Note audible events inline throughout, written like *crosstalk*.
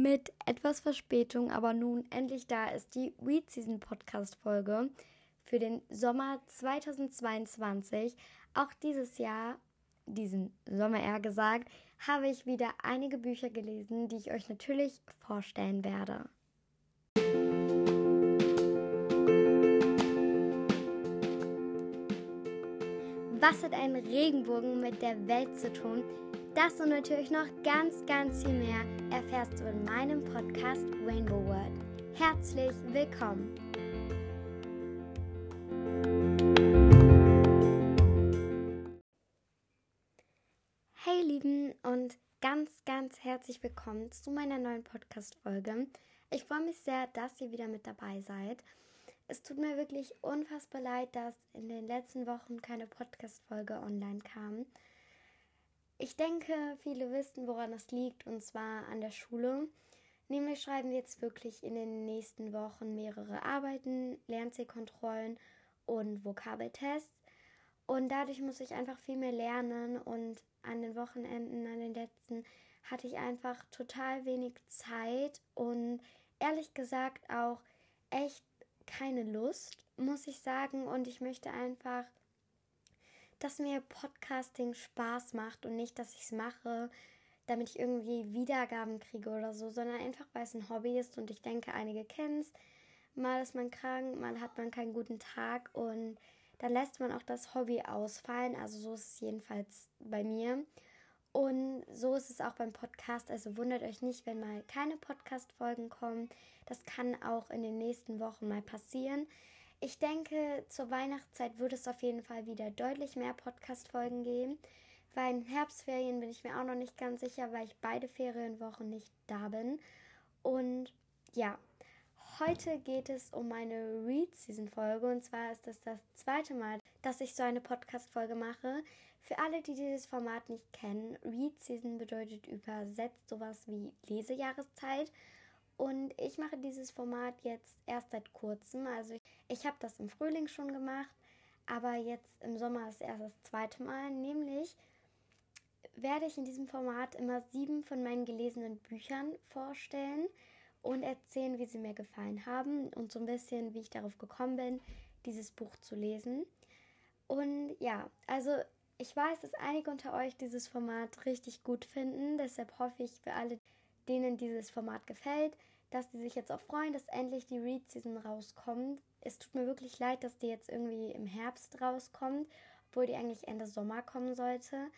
Mit etwas Verspätung, aber nun endlich da ist die Weed Season Podcast Folge für den Sommer 2022. Auch dieses Jahr, diesen Sommer eher gesagt, habe ich wieder einige Bücher gelesen, die ich euch natürlich vorstellen werde. Was hat ein Regenbogen mit der Welt zu tun? Das und natürlich noch ganz, ganz viel mehr erfährst du in meinem Podcast Rainbow World. Herzlich willkommen! Hey Lieben und ganz, ganz herzlich willkommen zu meiner neuen Podcast-Folge. Ich freue mich sehr, dass ihr wieder mit dabei seid. Es tut mir wirklich unfassbar leid, dass in den letzten Wochen keine Podcast-Folge online kam. Ich denke, viele wissen, woran das liegt, und zwar an der Schule. Nämlich schreiben wir jetzt wirklich in den nächsten Wochen mehrere Arbeiten, Lernzielkontrollen und Vokabeltests. Und dadurch muss ich einfach viel mehr lernen und an den Wochenenden, an den letzten, hatte ich einfach total wenig Zeit und ehrlich gesagt auch echt keine Lust, muss ich sagen. Und ich möchte einfach dass mir Podcasting Spaß macht und nicht, dass ich es mache, damit ich irgendwie Wiedergaben kriege oder so, sondern einfach, weil es ein Hobby ist und ich denke, einige kennen es. Mal ist man krank, mal hat man keinen guten Tag und dann lässt man auch das Hobby ausfallen. Also so ist es jedenfalls bei mir. Und so ist es auch beim Podcast. Also wundert euch nicht, wenn mal keine Podcast-Folgen kommen. Das kann auch in den nächsten Wochen mal passieren. Ich denke, zur Weihnachtszeit wird es auf jeden Fall wieder deutlich mehr Podcast-Folgen geben. Weil in Herbstferien bin ich mir auch noch nicht ganz sicher, weil ich beide Ferienwochen nicht da bin. Und ja, heute geht es um meine Read-Season-Folge. Und zwar ist das das zweite Mal, dass ich so eine Podcast-Folge mache. Für alle, die dieses Format nicht kennen, Read-Season bedeutet übersetzt sowas wie Lesejahreszeit. Und ich mache dieses Format jetzt erst seit kurzem. Also ich, habe das im Frühling schon gemacht, aber jetzt im Sommer ist erst das zweite Mal. Nämlich werde ich in diesem Format immer sieben von meinen gelesenen Büchern vorstellen und erzählen, wie sie mir gefallen haben und so ein bisschen, wie ich darauf gekommen bin, dieses Buch zu lesen. Und ja, also ich weiß, dass einige unter euch dieses Format richtig gut finden. Deshalb hoffe ich für alle, denen dieses Format gefällt, dass die sich jetzt auch freuen, dass endlich die Read-Season rauskommt. Es tut mir wirklich leid, dass die jetzt irgendwie im Herbst rauskommt, obwohl die eigentlich Ende Sommer kommen sollte.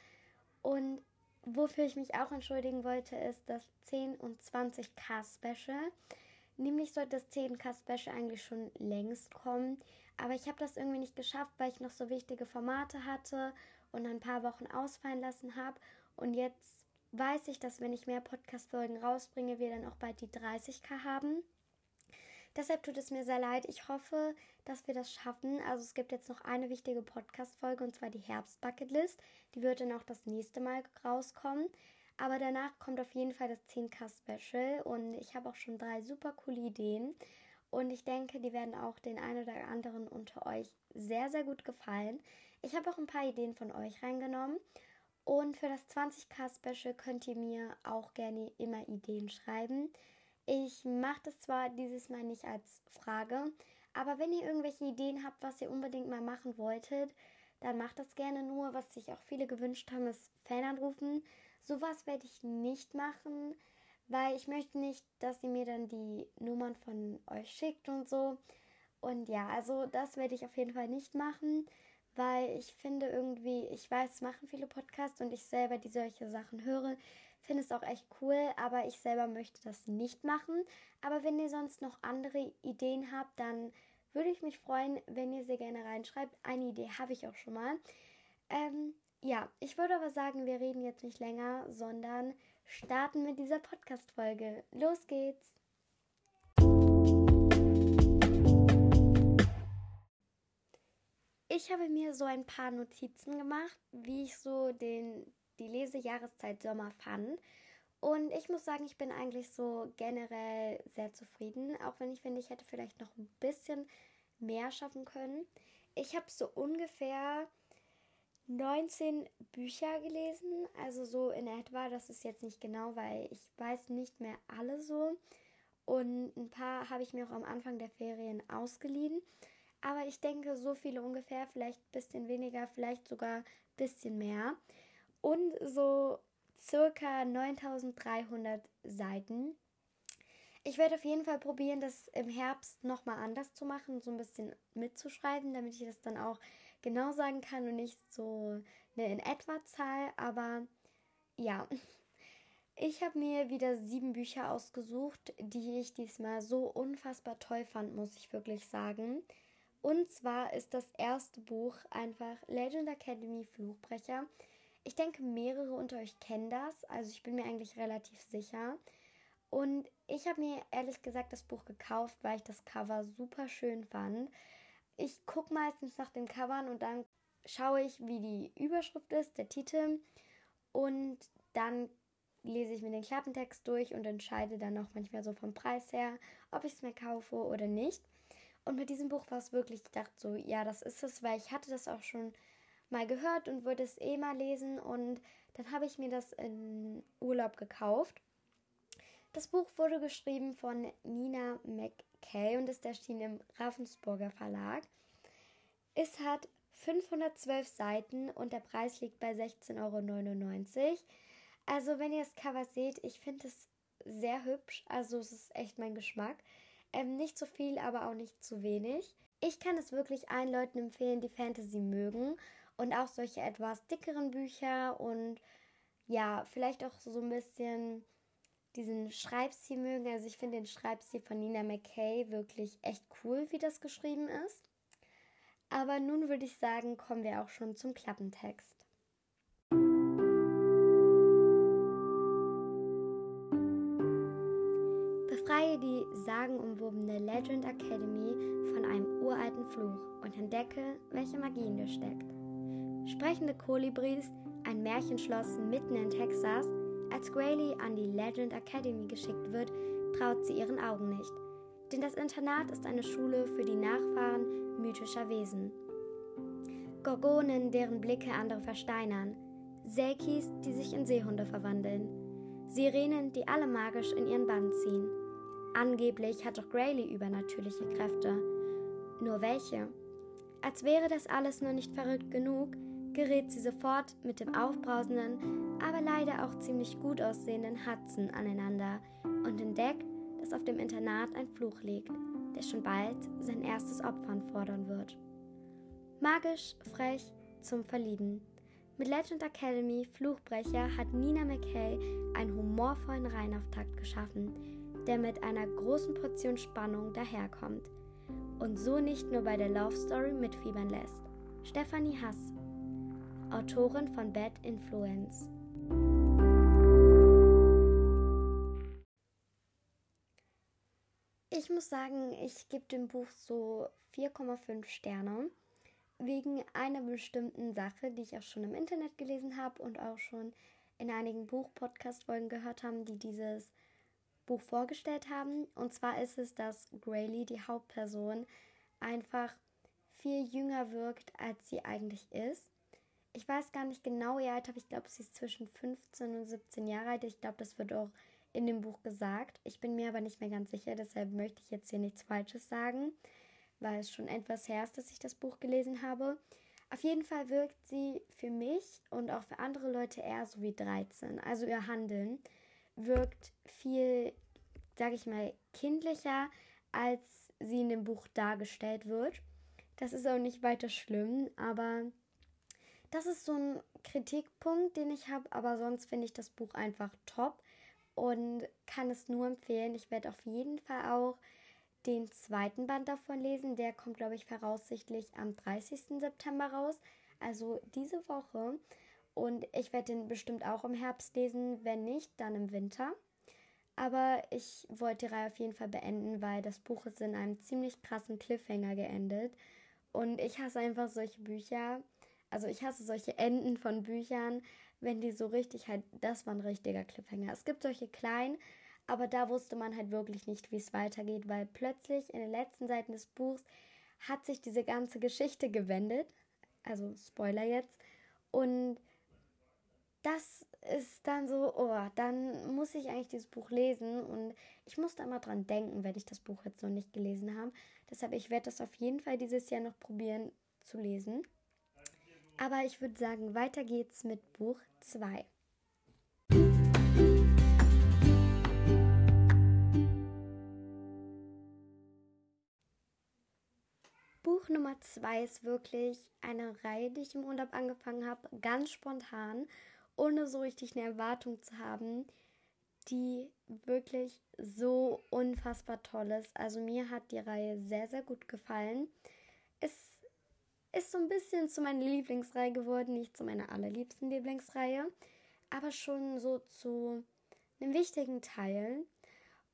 Und wofür ich mich auch entschuldigen wollte, ist das 10 und 20k Special. Nämlich sollte das 10k Special eigentlich schon längst kommen. Aber ich habe das irgendwie nicht geschafft, weil ich noch so wichtige Formate hatte und ein paar Wochen ausfallen lassen habe. Und jetzt weiß ich, dass wenn ich mehr Podcast-Folgen rausbringe, wir dann auch bald die 30k haben. Deshalb tut es mir sehr leid. Ich hoffe, dass wir das schaffen. Also es gibt jetzt noch eine wichtige Podcast-Folge und zwar die Herbst-Bucketlist. Die wird dann auch das nächste Mal rauskommen. Aber danach kommt auf jeden Fall das 10k-Special und ich habe auch schon drei super coole Ideen. Und ich denke, die werden auch den einen oder anderen unter euch sehr, sehr gut gefallen. Ich habe auch ein paar Ideen von euch reingenommen. Und für das 20k Special könnt ihr mir auch gerne immer Ideen schreiben. Ich mache das zwar dieses Mal nicht als Frage, aber wenn ihr irgendwelche Ideen habt, was ihr unbedingt mal machen wolltet, dann macht das gerne nur. Was sich auch viele gewünscht haben, ist Fananrufen. Sowas werde ich nicht machen, weil ich möchte nicht, dass ihr mir dann die Nummern von euch schickt und so. Und ja, also das werde ich auf jeden Fall nicht machen weil ich finde irgendwie, ich weiß, es machen viele Podcasts und ich selber, die solche Sachen höre, finde es auch echt cool, aber ich selber möchte das nicht machen. Aber wenn ihr sonst noch andere Ideen habt, dann würde ich mich freuen, wenn ihr sie gerne reinschreibt. Eine Idee habe ich auch schon mal. Ähm, ja, ich würde aber sagen, wir reden jetzt nicht länger, sondern starten mit dieser Podcast-Folge. Los geht's! Ich habe mir so ein paar Notizen gemacht, wie ich so den, die Lesejahreszeit Sommer fand. Und ich muss sagen, ich bin eigentlich so generell sehr zufrieden, auch wenn ich finde, ich hätte vielleicht noch ein bisschen mehr schaffen können. Ich habe so ungefähr 19 Bücher gelesen, also so in etwa, das ist jetzt nicht genau, weil ich weiß nicht mehr alle so. Und ein paar habe ich mir auch am Anfang der Ferien ausgeliehen. Aber ich denke, so viele ungefähr, vielleicht ein bisschen weniger, vielleicht sogar ein bisschen mehr. Und so circa 9300 Seiten. Ich werde auf jeden Fall probieren, das im Herbst nochmal anders zu machen, so ein bisschen mitzuschreiben, damit ich das dann auch genau sagen kann und nicht so eine in etwa Zahl. Aber ja, *laughs* ich habe mir wieder sieben Bücher ausgesucht, die ich diesmal so unfassbar toll fand, muss ich wirklich sagen. Und zwar ist das erste Buch einfach Legend Academy Fluchbrecher. Ich denke, mehrere unter euch kennen das, also ich bin mir eigentlich relativ sicher. Und ich habe mir ehrlich gesagt das Buch gekauft, weil ich das Cover super schön fand. Ich gucke meistens nach den Covern und dann schaue ich, wie die Überschrift ist, der Titel. Und dann lese ich mir den Klappentext durch und entscheide dann auch manchmal so vom Preis her, ob ich es mir kaufe oder nicht. Und mit diesem Buch war es wirklich, ich dachte so, ja, das ist es, weil ich hatte das auch schon mal gehört und würde es eh mal lesen. Und dann habe ich mir das in Urlaub gekauft. Das Buch wurde geschrieben von Nina McKay und ist erschienen im Ravensburger Verlag. Es hat 512 Seiten und der Preis liegt bei 16,99 Euro. Also, wenn ihr das Cover seht, ich finde es sehr hübsch. Also, es ist echt mein Geschmack. Ähm, nicht zu viel, aber auch nicht zu wenig. Ich kann es wirklich allen Leuten empfehlen, die Fantasy mögen und auch solche etwas dickeren Bücher und ja, vielleicht auch so ein bisschen diesen Schreibstil mögen. Also ich finde den Schreibstil von Nina McKay wirklich echt cool, wie das geschrieben ist. Aber nun würde ich sagen, kommen wir auch schon zum Klappentext. Befreie die sagenumwobene Legend Academy von einem uralten Fluch und entdecke, welche Magie in dir steckt. Sprechende Kolibris, ein Märchenschloss mitten in Texas, als Grayley an die Legend Academy geschickt wird, traut sie ihren Augen nicht. Denn das Internat ist eine Schule für die Nachfahren mythischer Wesen. Gorgonen, deren Blicke andere versteinern. Selkis, die sich in Seehunde verwandeln. Sirenen, die alle magisch in ihren Bann ziehen. Angeblich hat auch Grayley übernatürliche Kräfte. Nur welche? Als wäre das alles nur nicht verrückt genug, gerät sie sofort mit dem aufbrausenden, aber leider auch ziemlich gut aussehenden Hudson aneinander und entdeckt, dass auf dem Internat ein Fluch liegt, der schon bald sein erstes Opfer fordern wird. Magisch, frech, zum Verlieben. Mit Legend Academy Fluchbrecher hat Nina McKay einen humorvollen Reihenauftakt geschaffen, der mit einer großen Portion Spannung daherkommt und so nicht nur bei der Love Story mitfiebern lässt. Stephanie Hass Autorin von Bad Influence. Ich muss sagen, ich gebe dem Buch so 4,5 Sterne. Wegen einer bestimmten Sache, die ich auch schon im Internet gelesen habe und auch schon in einigen Buch-Podcast-Folgen gehört haben, die dieses Buch vorgestellt haben. Und zwar ist es, dass Grayley, die Hauptperson, einfach viel jünger wirkt, als sie eigentlich ist ich weiß gar nicht genau ihr Alter, aber ich glaube, sie ist zwischen 15 und 17 Jahre alt. Ich glaube, das wird auch in dem Buch gesagt. Ich bin mir aber nicht mehr ganz sicher, deshalb möchte ich jetzt hier nichts Falsches sagen, weil es schon etwas her ist, dass ich das Buch gelesen habe. Auf jeden Fall wirkt sie für mich und auch für andere Leute eher so wie 13. Also ihr Handeln wirkt viel, sage ich mal, kindlicher, als sie in dem Buch dargestellt wird. Das ist auch nicht weiter schlimm, aber das ist so ein Kritikpunkt, den ich habe, aber sonst finde ich das Buch einfach top und kann es nur empfehlen. Ich werde auf jeden Fall auch den zweiten Band davon lesen. Der kommt, glaube ich, voraussichtlich am 30. September raus, also diese Woche. Und ich werde den bestimmt auch im Herbst lesen, wenn nicht, dann im Winter. Aber ich wollte die Reihe auf jeden Fall beenden, weil das Buch ist in einem ziemlich krassen Cliffhanger geendet. Und ich hasse einfach solche Bücher, also ich hasse solche Enden von Büchern, wenn die so richtig halt, das war ein richtiger Cliffhanger. Es gibt solche kleinen, aber da wusste man halt wirklich nicht, wie es weitergeht, weil plötzlich in den letzten Seiten des Buchs hat sich diese ganze Geschichte gewendet. Also Spoiler jetzt. Und das ist dann so, oh, dann muss ich eigentlich dieses Buch lesen und ich muss da mal dran denken, wenn ich das Buch jetzt noch nicht gelesen habe. Deshalb, ich werde das auf jeden Fall dieses Jahr noch probieren zu lesen. Aber ich würde sagen, weiter geht's mit Buch 2. Buch Nummer 2 ist wirklich eine Reihe, die ich im Urlaub angefangen habe, ganz spontan ohne so richtig eine Erwartung zu haben, die wirklich so unfassbar toll ist. Also mir hat die Reihe sehr, sehr gut gefallen. Es ist so ein bisschen zu meiner Lieblingsreihe geworden, nicht zu meiner allerliebsten Lieblingsreihe, aber schon so zu einem wichtigen Teil.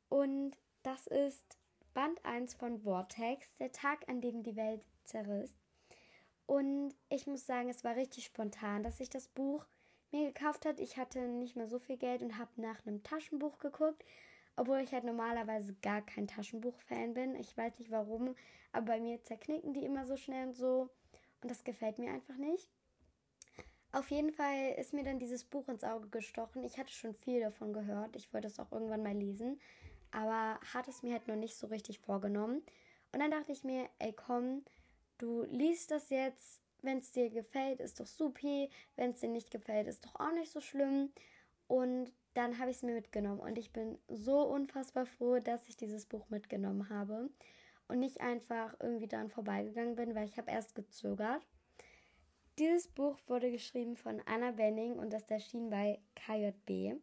Und das ist Band 1 von Vortex, der Tag, an dem die Welt zerriss. Und ich muss sagen, es war richtig spontan, dass ich das Buch mir gekauft hat. Ich hatte nicht mehr so viel Geld und habe nach einem Taschenbuch geguckt, obwohl ich halt normalerweise gar kein Taschenbuch-Fan bin. Ich weiß nicht warum, aber bei mir zerknicken die immer so schnell und so und das gefällt mir einfach nicht. Auf jeden Fall ist mir dann dieses Buch ins Auge gestochen. Ich hatte schon viel davon gehört. Ich wollte es auch irgendwann mal lesen, aber hatte es mir halt noch nicht so richtig vorgenommen. Und dann dachte ich mir, ey komm, du liest das jetzt wenn es dir gefällt, ist doch supi. Wenn es dir nicht gefällt, ist doch auch nicht so schlimm. Und dann habe ich es mir mitgenommen. Und ich bin so unfassbar froh, dass ich dieses Buch mitgenommen habe. Und nicht einfach irgendwie daran vorbeigegangen bin, weil ich habe erst gezögert. Dieses Buch wurde geschrieben von Anna Benning und das erschien bei KJB.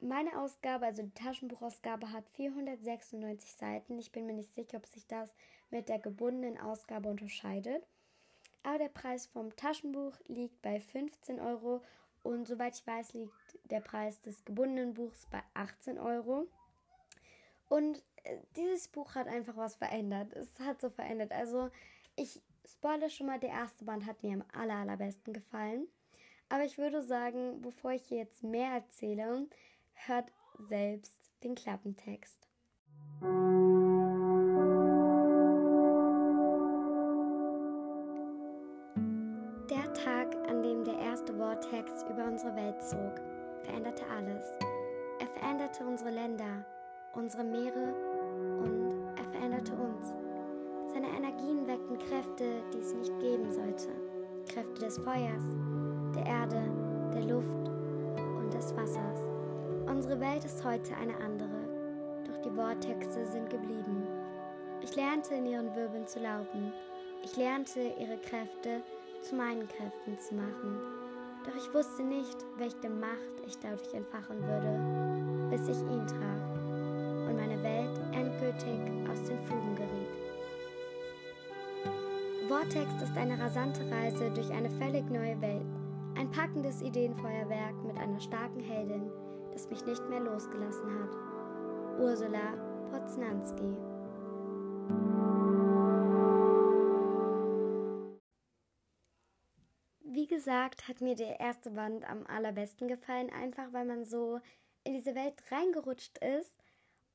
Meine Ausgabe, also die Taschenbuchausgabe, hat 496 Seiten. Ich bin mir nicht sicher, ob sich das mit der gebundenen Ausgabe unterscheidet. Aber der Preis vom Taschenbuch liegt bei 15 Euro und soweit ich weiß, liegt der Preis des gebundenen Buchs bei 18 Euro. Und dieses Buch hat einfach was verändert. Es hat so verändert. Also ich spoilere schon mal, der erste Band hat mir am aller, allerbesten gefallen. Aber ich würde sagen, bevor ich hier jetzt mehr erzähle, hört selbst den Klappentext. Vortex über unsere Welt zog, veränderte alles. Er veränderte unsere Länder, unsere Meere und er veränderte uns. Seine Energien weckten Kräfte, die es nicht geben sollte. Kräfte des Feuers, der Erde, der Luft und des Wassers. Unsere Welt ist heute eine andere, doch die Vortexe sind geblieben. Ich lernte in ihren Wirbeln zu laufen. Ich lernte ihre Kräfte zu meinen Kräften zu machen doch ich wusste nicht, welche Macht ich dadurch entfachen würde, bis ich ihn traf endgültig aus den Fugen geriet. Vortex ist eine rasante Reise durch eine völlig neue Welt. Ein packendes Ideenfeuerwerk mit einer starken Heldin, das mich nicht mehr losgelassen hat. Ursula Poznanski. gesagt, hat mir der erste Band am allerbesten gefallen, einfach weil man so in diese Welt reingerutscht ist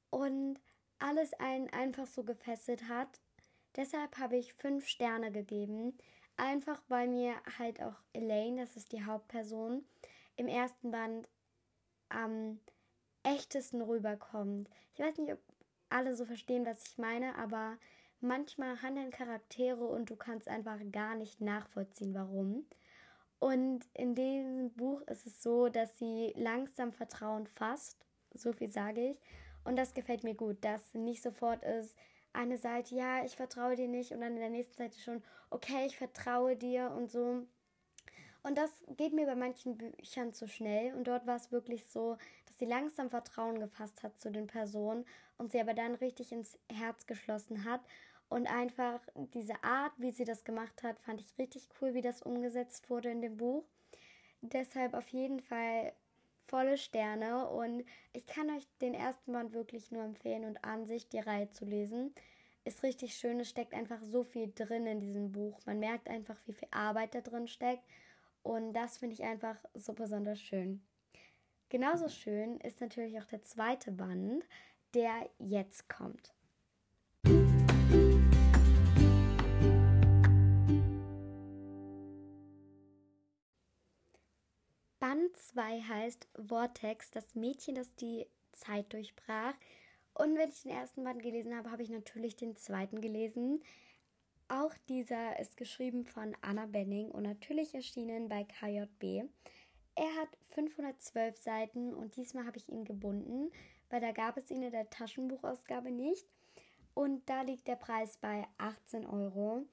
und alles einen einfach so gefesselt hat. Deshalb habe ich fünf Sterne gegeben, einfach weil mir halt auch Elaine, das ist die Hauptperson, im ersten Band am echtesten rüberkommt. Ich weiß nicht, ob alle so verstehen, was ich meine, aber manchmal handeln Charaktere und du kannst einfach gar nicht nachvollziehen, warum. Und in diesem Buch ist es so, dass sie langsam Vertrauen fasst. So viel sage ich. Und das gefällt mir gut, dass nicht sofort ist, eine Seite, ja, ich vertraue dir nicht und dann in der nächsten Seite schon, okay, ich vertraue dir und so. Und das geht mir bei manchen Büchern zu schnell. Und dort war es wirklich so, dass sie langsam Vertrauen gefasst hat zu den Personen und sie aber dann richtig ins Herz geschlossen hat. Und einfach diese Art, wie sie das gemacht hat, fand ich richtig cool, wie das umgesetzt wurde in dem Buch. Deshalb auf jeden Fall volle Sterne und ich kann euch den ersten Band wirklich nur empfehlen und an sich die Reihe zu lesen. Ist richtig schön, es steckt einfach so viel drin in diesem Buch. Man merkt einfach, wie viel Arbeit da drin steckt und das finde ich einfach so besonders schön. Genauso schön ist natürlich auch der zweite Band, der jetzt kommt. Band 2 heißt Vortex, das Mädchen, das die Zeit durchbrach. Und wenn ich den ersten Band gelesen habe, habe ich natürlich den zweiten gelesen. Auch dieser ist geschrieben von Anna Benning und natürlich erschienen bei KJB. Er hat 512 Seiten und diesmal habe ich ihn gebunden, weil da gab es ihn in der Taschenbuchausgabe nicht. Und da liegt der Preis bei 18 Euro.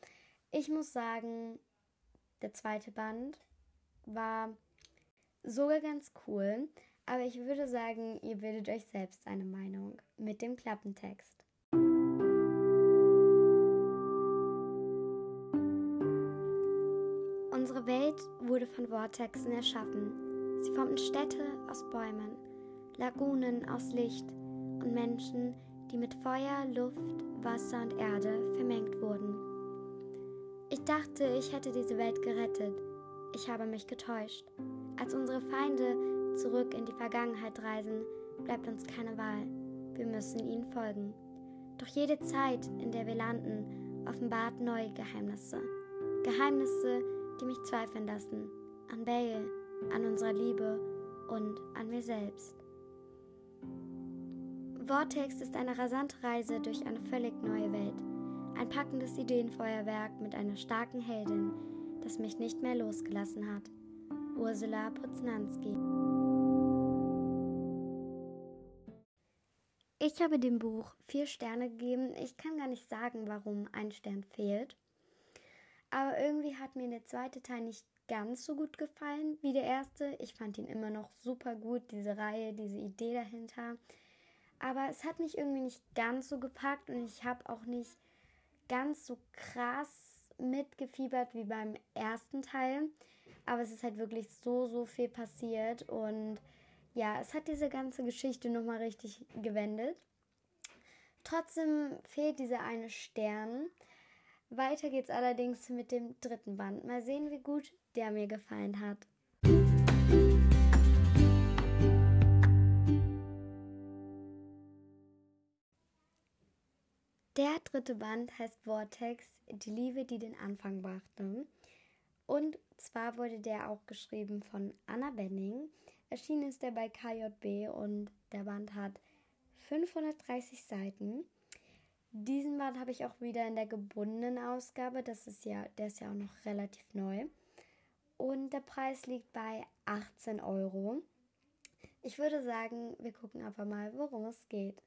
Ich muss sagen, der zweite Band war sogar ganz cool, aber ich würde sagen, ihr bildet euch selbst eine Meinung mit dem Klappentext. Unsere Welt wurde von Vortexen erschaffen. Sie formten Städte aus Bäumen, Lagunen aus Licht und Menschen, die mit Feuer, Luft, Wasser und Erde vermengt wurden. Ich dachte, ich hätte diese Welt gerettet. Ich habe mich getäuscht. Als unsere Feinde zurück in die Vergangenheit reisen, bleibt uns keine Wahl. Wir müssen ihnen folgen. Doch jede Zeit, in der wir landen, offenbart neue Geheimnisse. Geheimnisse, die mich zweifeln lassen. An Bale, an unserer Liebe und an mir selbst. Vortex ist eine rasante Reise durch eine völlig neue Welt. Ein packendes Ideenfeuerwerk mit einer starken Heldin, das mich nicht mehr losgelassen hat. Ursula Poznanski. Ich habe dem Buch vier Sterne gegeben. Ich kann gar nicht sagen, warum ein Stern fehlt. Aber irgendwie hat mir der zweite Teil nicht ganz so gut gefallen wie der erste. Ich fand ihn immer noch super gut, diese Reihe, diese Idee dahinter. Aber es hat mich irgendwie nicht ganz so gepackt und ich habe auch nicht ganz so krass mitgefiebert wie beim ersten Teil. Aber es ist halt wirklich so, so viel passiert und ja, es hat diese ganze Geschichte nochmal richtig gewendet. Trotzdem fehlt dieser eine Stern. Weiter geht's allerdings mit dem dritten Band. Mal sehen, wie gut der mir gefallen hat. Der dritte Band heißt Vortex, die Liebe, die den Anfang brachte. Und zwar wurde der auch geschrieben von Anna Benning. Erschienen ist er bei KJB und der Band hat 530 Seiten. Diesen Band habe ich auch wieder in der gebundenen Ausgabe. Das ist ja, der ist ja auch noch relativ neu. Und der Preis liegt bei 18 Euro. Ich würde sagen, wir gucken einfach mal, worum es geht.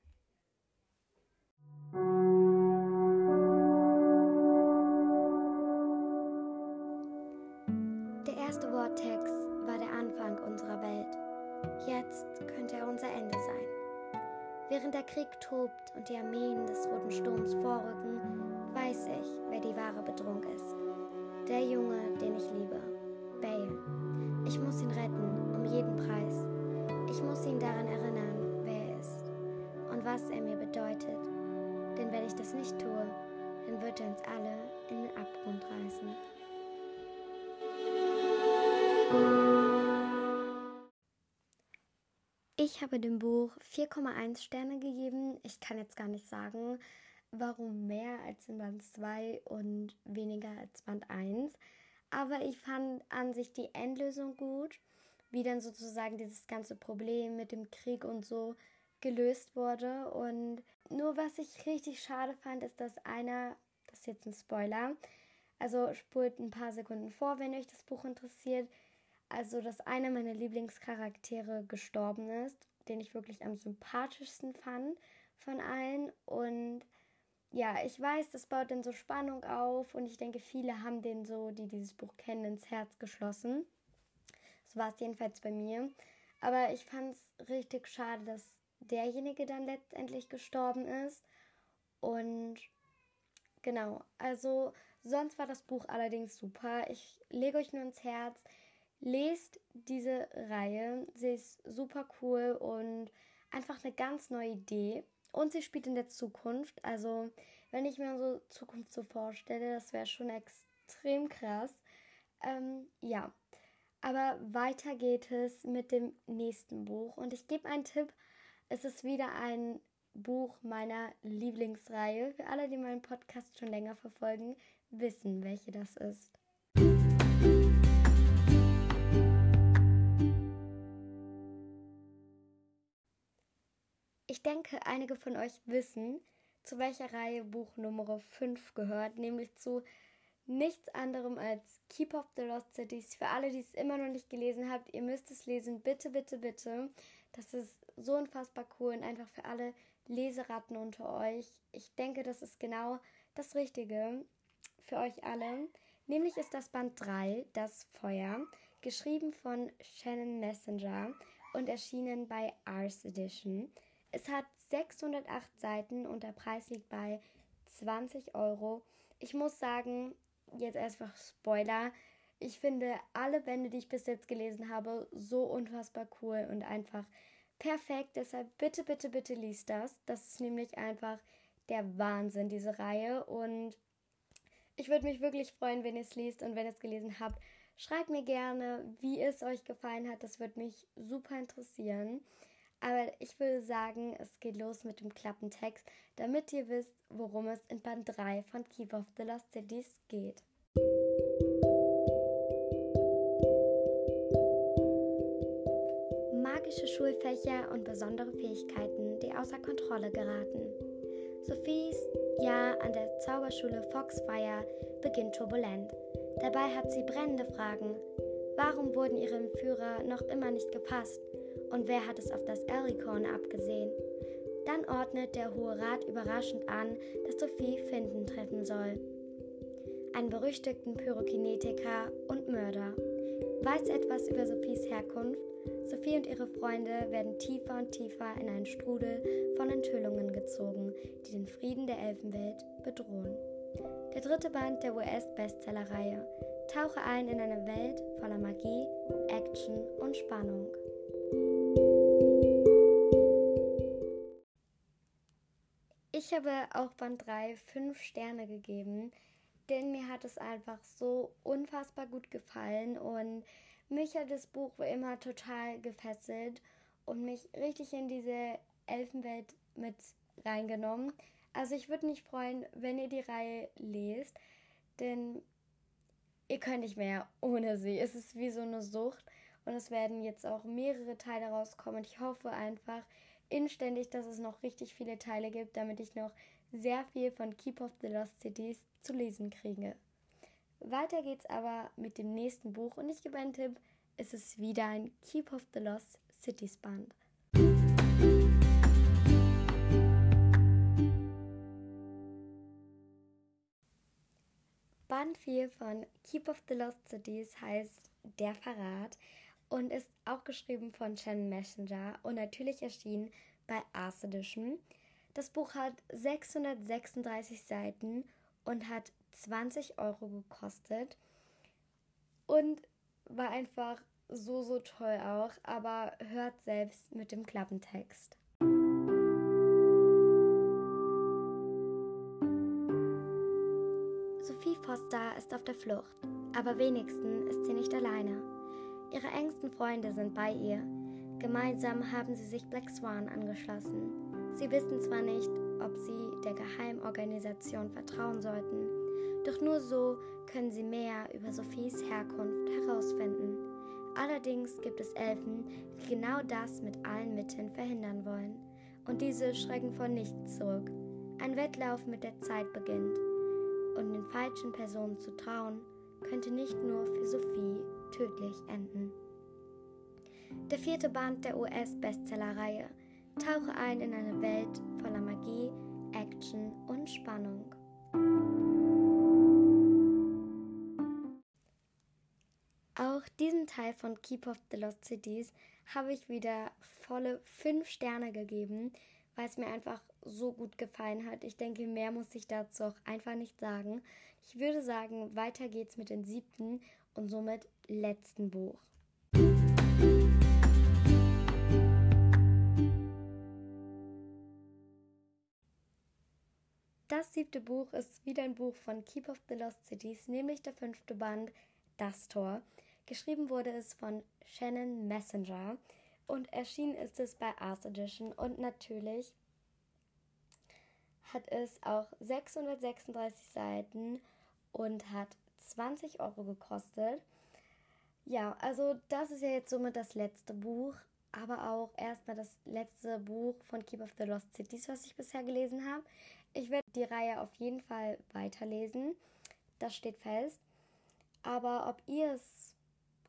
Jetzt könnte er unser Ende sein. Während der Krieg tobt und die Armeen des Roten Sturms vorrücken, weiß ich, wer die wahre Bedrohung ist. Der Junge, den ich liebe, Bale. Ich muss ihn retten, um jeden Preis. Ich muss ihn daran erinnern, wer er ist und was er mir bedeutet. Denn wenn ich das nicht tue, dann wird er uns alle in den Abgrund reißen. Ich habe dem Buch 4,1 Sterne gegeben. Ich kann jetzt gar nicht sagen, warum mehr als in Band 2 und weniger als Band 1. Aber ich fand an sich die Endlösung gut, wie dann sozusagen dieses ganze Problem mit dem Krieg und so gelöst wurde. Und nur was ich richtig schade fand, ist, dass einer, das ist jetzt ein Spoiler, also spult ein paar Sekunden vor, wenn euch das Buch interessiert, also dass einer meiner Lieblingscharaktere gestorben ist, den ich wirklich am sympathischsten fand von allen. Und ja, ich weiß, das baut dann so Spannung auf und ich denke, viele haben den so, die dieses Buch kennen, ins Herz geschlossen. So war es jedenfalls bei mir. Aber ich fand es richtig schade, dass derjenige dann letztendlich gestorben ist. Und genau, also sonst war das Buch allerdings super. Ich lege euch nur ins Herz, lest diese Reihe. Sie ist super cool und einfach eine ganz neue Idee. Und sie spielt in der Zukunft. Also, wenn ich mir so Zukunft so vorstelle, das wäre schon extrem krass. Ähm, ja. Aber weiter geht es mit dem nächsten Buch. Und ich gebe einen Tipp. Es ist wieder ein Buch meiner Lieblingsreihe. Für alle, die meinen Podcast schon länger verfolgen, wissen, welche das ist. Ich denke, einige von euch wissen, zu welcher Reihe Buch Nummer 5 gehört, nämlich zu nichts anderem als Keep of the Lost Cities. Für alle, die es immer noch nicht gelesen habt, ihr müsst es lesen. Bitte, bitte, bitte. Das ist so unfassbar cool und einfach für alle Leseratten unter euch. Ich denke, das ist genau das Richtige für euch alle. Nämlich ist das Band 3, Das Feuer, geschrieben von Shannon Messenger und erschienen bei Ars Edition. Es hat 608 Seiten und der Preis liegt bei 20 Euro. Ich muss sagen, jetzt einfach Spoiler. Ich finde alle Bände, die ich bis jetzt gelesen habe, so unfassbar cool und einfach perfekt. Deshalb bitte, bitte, bitte liest das. Das ist nämlich einfach der Wahnsinn, diese Reihe. Und ich würde mich wirklich freuen, wenn ihr es liest und wenn ihr es gelesen habt. Schreibt mir gerne, wie es euch gefallen hat. Das würde mich super interessieren. Aber ich würde sagen, es geht los mit dem Klappentext, damit ihr wisst, worum es in Band 3 von Keep of the Lost Cities geht. Magische Schulfächer und besondere Fähigkeiten, die außer Kontrolle geraten. Sophies Jahr an der Zauberschule Foxfire beginnt turbulent. Dabei hat sie brennende Fragen. Warum wurden ihre Entführer noch immer nicht gefasst? Und wer hat es auf das Elricorn abgesehen? Dann ordnet der Hohe Rat überraschend an, dass Sophie Finden treffen soll. Einen berüchtigten Pyrokinetiker und Mörder. Weiß etwas über Sophies Herkunft? Sophie und ihre Freunde werden tiefer und tiefer in einen Strudel von Enthüllungen gezogen, die den Frieden der Elfenwelt bedrohen. Der dritte Band der US-Bestsellerreihe. Tauche ein in eine Welt voller Magie, Action und Spannung. Ich habe auch Band 3 5 Sterne gegeben, denn mir hat es einfach so unfassbar gut gefallen und mich hat das Buch immer total gefesselt und mich richtig in diese Elfenwelt mit reingenommen. Also ich würde mich freuen, wenn ihr die Reihe lest, denn ihr könnt nicht mehr ohne sie. Es ist wie so eine Sucht und es werden jetzt auch mehrere Teile rauskommen. ich hoffe einfach inständig, dass es noch richtig viele Teile gibt, damit ich noch sehr viel von Keep of the Lost Cities zu lesen kriege. Weiter geht's aber mit dem nächsten Buch und ich gebe einen Tipp, es ist wieder ein Keep of the Lost Cities Band. Band 4 von Keep of the Lost Cities heißt Der Verrat und ist auch geschrieben von Shannon Messenger und natürlich erschienen bei Ars Edition. Das Buch hat 636 Seiten und hat 20 Euro gekostet und war einfach so, so toll auch, aber hört selbst mit dem Klappentext. Sophie Foster ist auf der Flucht, aber wenigstens ist sie nicht alleine. Ihre engsten Freunde sind bei ihr. Gemeinsam haben sie sich Black Swan angeschlossen. Sie wissen zwar nicht, ob sie der Geheimorganisation vertrauen sollten, doch nur so können sie mehr über Sophies Herkunft herausfinden. Allerdings gibt es Elfen, die genau das mit allen Mitteln verhindern wollen. Und diese schrecken vor nichts zurück. Ein Wettlauf mit der Zeit beginnt. Und den falschen Personen zu trauen, könnte nicht nur für Sophie tödlich enden. Der vierte Band der US-Bestsellerreihe. Tauche ein in eine Welt voller Magie, Action und Spannung. Auch diesen Teil von Keep of the Lost Cities habe ich wieder volle 5 Sterne gegeben, weil es mir einfach so gut gefallen hat. Ich denke, mehr muss ich dazu auch einfach nicht sagen. Ich würde sagen, weiter geht's mit dem siebten und somit letzten Buch. Das siebte Buch ist wieder ein Buch von Keep of the Lost Cities, nämlich der fünfte Band, Das Tor. Geschrieben wurde es von Shannon Messenger und erschienen ist es bei Ars Edition und natürlich hat es auch 636 Seiten und hat 20 Euro gekostet. Ja, also das ist ja jetzt somit das letzte Buch aber auch erstmal das letzte Buch von Keep of the Lost Cities, was ich bisher gelesen habe. Ich werde die Reihe auf jeden Fall weiterlesen. Das steht fest. Aber ob ihr es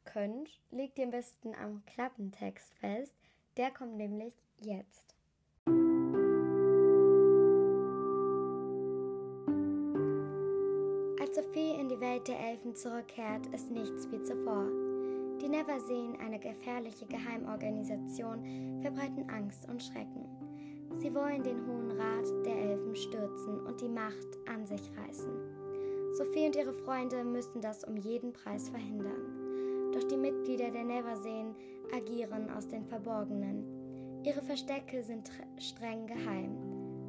könnt, legt ihr am besten am Klappentext fest. Der kommt nämlich jetzt. Sophie in die Welt der Elfen zurückkehrt, ist nichts wie zuvor. Die Neverseen, eine gefährliche Geheimorganisation, verbreiten Angst und Schrecken. Sie wollen den Hohen Rat der Elfen stürzen und die Macht an sich reißen. Sophie und ihre Freunde müssen das um jeden Preis verhindern. Doch die Mitglieder der Neverseen agieren aus den Verborgenen. Ihre Verstecke sind streng geheim.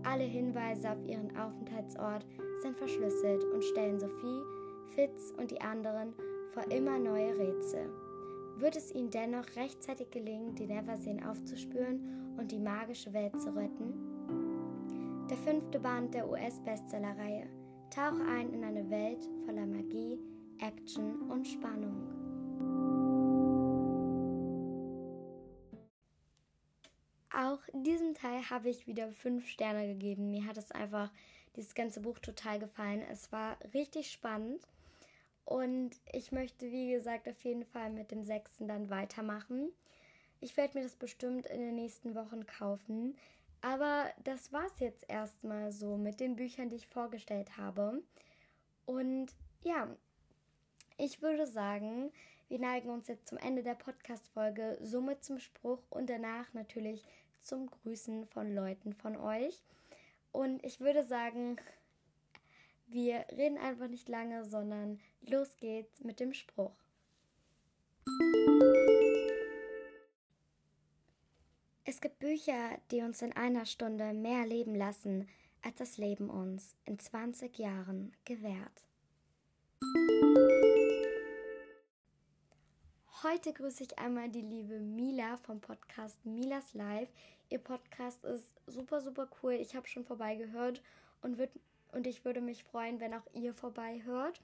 Alle Hinweise auf ihren Aufenthaltsort sind verschlüsselt und stellen Sophie, Fitz und die anderen vor immer neue Rätsel. Wird es ihnen dennoch rechtzeitig gelingen, die Neverseen aufzuspüren und die magische Welt zu retten? Der fünfte Band der US-Bestsellerreihe. Tauche ein in eine Welt voller Magie, Action und Spannung. Auch diesem Teil habe ich wieder fünf Sterne gegeben. Mir hat es einfach dieses ganze Buch total gefallen. Es war richtig spannend. Und ich möchte, wie gesagt, auf jeden Fall mit dem sechsten dann weitermachen. Ich werde mir das bestimmt in den nächsten Wochen kaufen. Aber das war es jetzt erstmal so mit den Büchern, die ich vorgestellt habe. Und ja, ich würde sagen, wir neigen uns jetzt zum Ende der Podcast-Folge, somit zum Spruch und danach natürlich zum Grüßen von Leuten von euch. Und ich würde sagen, wir reden einfach nicht lange, sondern los geht's mit dem Spruch. Es gibt Bücher, die uns in einer Stunde mehr leben lassen, als das Leben uns in 20 Jahren gewährt. Heute grüße ich einmal die liebe Mila vom Podcast Milas Live. Ihr Podcast ist super, super cool. Ich habe schon vorbeigehört und wird und ich würde mich freuen, wenn auch ihr vorbei hört.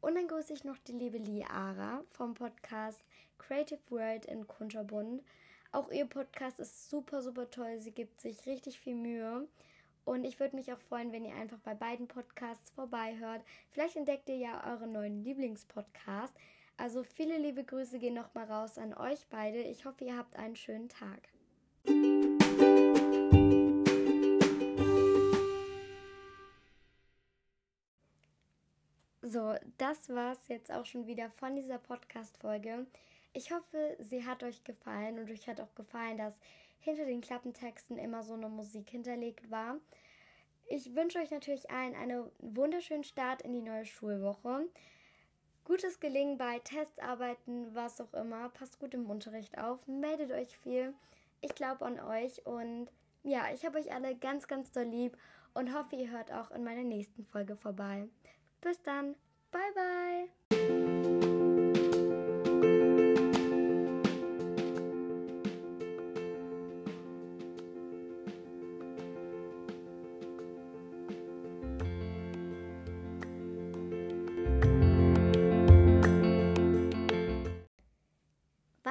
Und dann grüße ich noch die liebe Liara vom Podcast Creative World in Kunterbund. Auch ihr Podcast ist super, super toll. Sie gibt sich richtig viel Mühe. Und ich würde mich auch freuen, wenn ihr einfach bei beiden Podcasts vorbeihört. Vielleicht entdeckt ihr ja euren neuen Lieblingspodcast. Also viele liebe Grüße gehen nochmal raus an euch beide. Ich hoffe, ihr habt einen schönen Tag. So, das war's jetzt auch schon wieder von dieser Podcast-Folge. Ich hoffe, sie hat euch gefallen und euch hat auch gefallen, dass hinter den Klappentexten immer so eine Musik hinterlegt war. Ich wünsche euch natürlich allen einen wunderschönen Start in die neue Schulwoche. Gutes Gelingen bei Testarbeiten, was auch immer. Passt gut im Unterricht auf. Meldet euch viel. Ich glaube an euch und ja, ich habe euch alle ganz, ganz doll lieb und hoffe, ihr hört auch in meiner nächsten Folge vorbei. Bis dann. Bye, bye.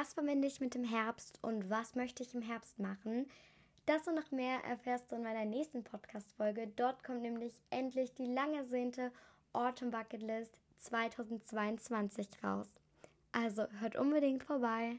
Was verbinde ich mit dem Herbst und was möchte ich im Herbst machen? Das und noch mehr erfährst du in meiner nächsten Podcast-Folge. Dort kommt nämlich endlich die lang ersehnte Autumn Bucket List 2022 raus. Also hört unbedingt vorbei.